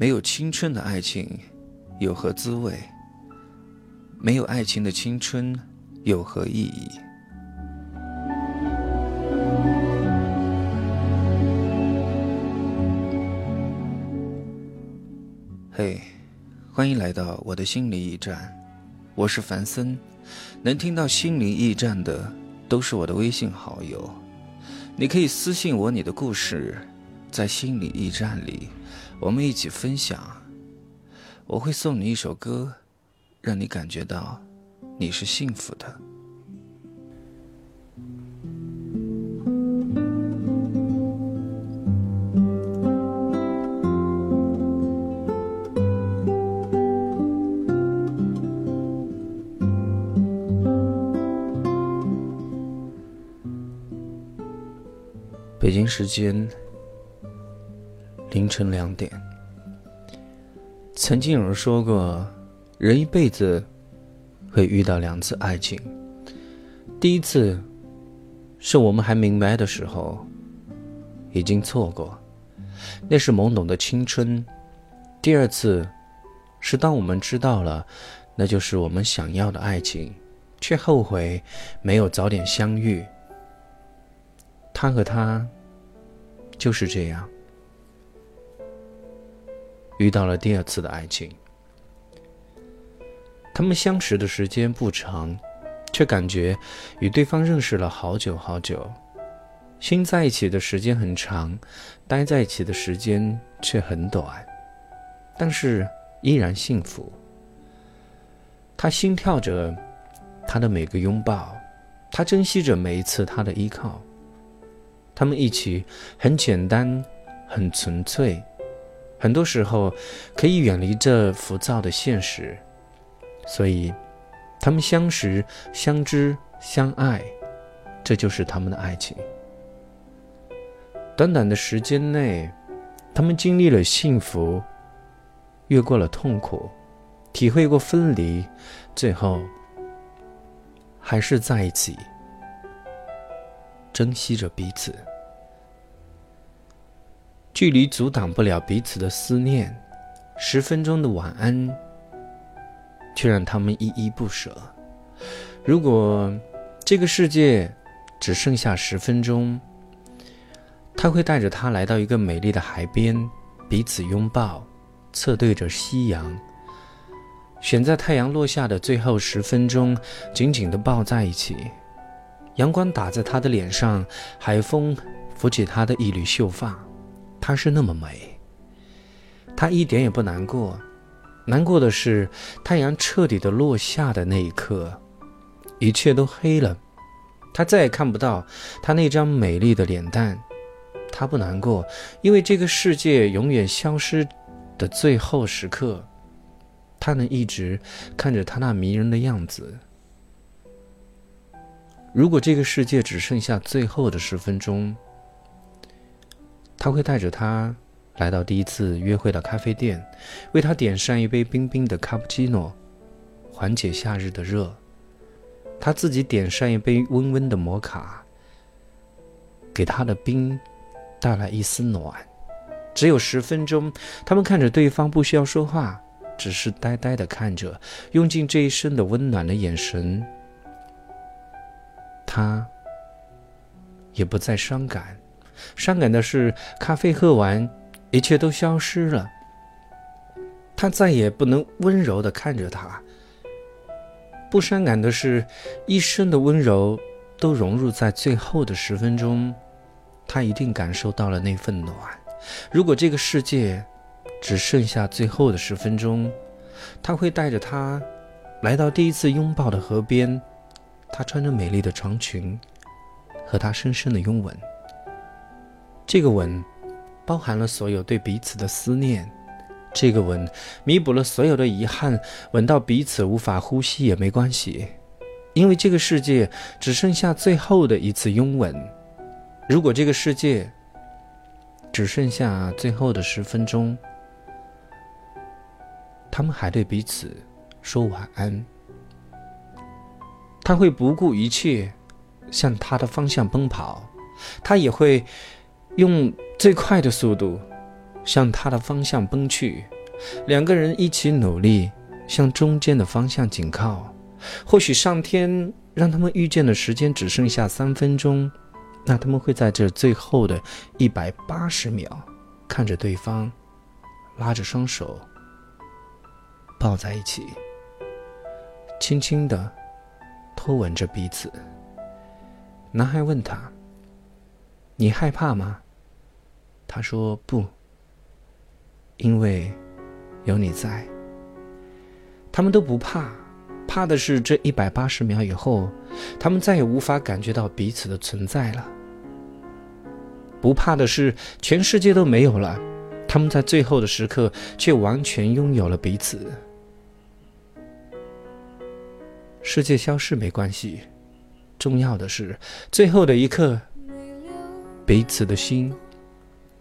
没有青春的爱情有何滋味？没有爱情的青春有何意义？嘿，欢迎来到我的心灵驿站，我是凡森。能听到心灵驿站的都是我的微信好友，你可以私信我你的故事，在心灵驿站里，我们一起分享。我会送你一首歌，让你感觉到你是幸福的。北京时间凌晨两点。曾经有人说过，人一辈子会遇到两次爱情。第一次是我们还明白的时候，已经错过，那是懵懂的青春；第二次是当我们知道了，那就是我们想要的爱情，却后悔没有早点相遇。他和她就是这样遇到了第二次的爱情。他们相识的时间不长，却感觉与对方认识了好久好久。心在一起的时间很长，待在一起的时间却很短，但是依然幸福。他心跳着他的每个拥抱，他珍惜着每一次他的依靠。他们一起很简单，很纯粹，很多时候可以远离这浮躁的现实，所以他们相识、相知、相爱，这就是他们的爱情。短短的时间内，他们经历了幸福，越过了痛苦，体会过分离，最后还是在一起，珍惜着彼此。距离阻挡不了彼此的思念，十分钟的晚安，却让他们依依不舍。如果这个世界只剩下十分钟，他会带着她来到一个美丽的海边，彼此拥抱，侧对着夕阳，选在太阳落下的最后十分钟，紧紧地抱在一起。阳光打在他的脸上，海风拂起他的一缕秀发。她是那么美，她一点也不难过，难过的是太阳彻底的落下的那一刻，一切都黑了，她再也看不到她那张美丽的脸蛋。她不难过，因为这个世界永远消失的最后时刻，她能一直看着她那迷人的样子。如果这个世界只剩下最后的十分钟，他会带着她来到第一次约会的咖啡店，为她点上一杯冰冰的卡布奇诺，缓解夏日的热。他自己点上一杯温温的摩卡，给他的冰带来一丝暖。只有十分钟，他们看着对方，不需要说话，只是呆呆的看着，用尽这一生的温暖的眼神。他也不再伤感。伤感的是，咖啡喝完，一切都消失了。他再也不能温柔地看着他。不伤感的是，一生的温柔都融入在最后的十分钟。他一定感受到了那份暖。如果这个世界只剩下最后的十分钟，他会带着她来到第一次拥抱的河边。她穿着美丽的长裙，和他深深的拥吻。这个吻，包含了所有对彼此的思念。这个吻，弥补了所有的遗憾。吻到彼此无法呼吸也没关系，因为这个世界只剩下最后的一次拥吻。如果这个世界只剩下最后的十分钟，他们还对彼此说晚安。他会不顾一切向他的方向奔跑，他也会。用最快的速度向他的方向奔去，两个人一起努力向中间的方向紧靠。或许上天让他们遇见的时间只剩下三分钟，那他们会在这最后的一百八十秒，看着对方，拉着双手，抱在一起，轻轻的托吻着彼此。男孩问他：“你害怕吗？”他说：“不，因为有你在。”他们都不怕。怕的是这一百八十秒以后，他们再也无法感觉到彼此的存在了。不怕的是全世界都没有了，他们在最后的时刻却完全拥有了彼此。世界消失没关系，重要的是最后的一刻，彼此的心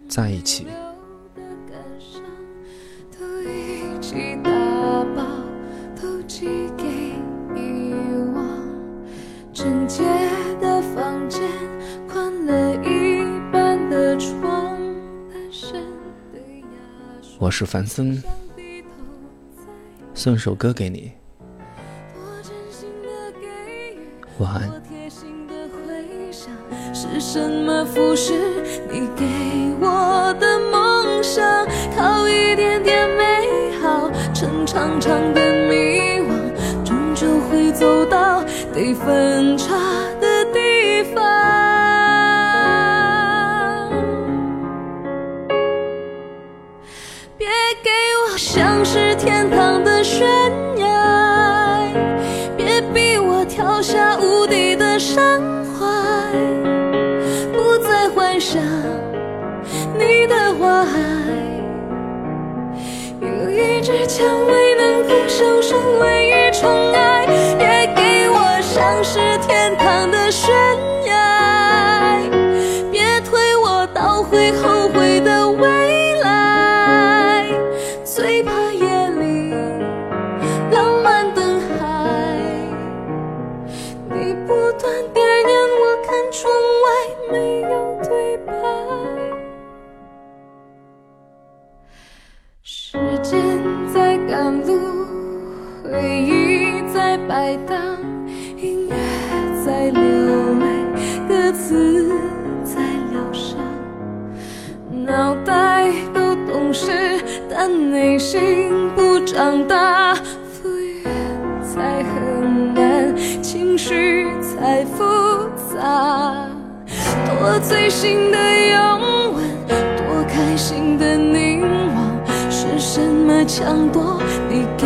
在一起。我是樊森，送首歌给你，晚安。是什么腐蚀你给我的梦想？靠一点点美好撑长长的迷惘，终究会走到得分岔的地方。别给我像是天堂的悬崖，别逼我跳下无底的山花海，有一支蔷薇能够享受唯一宠爱，也给我像是天堂的悬崖，别推我到会后摆荡，音乐在流泪，歌词在疗伤。脑袋都懂事，但内心不长大。敷衍才很难，情绪才复杂。多醉心的拥吻，多开心的凝望，是什么抢夺你给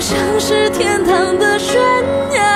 像是天堂的悬崖，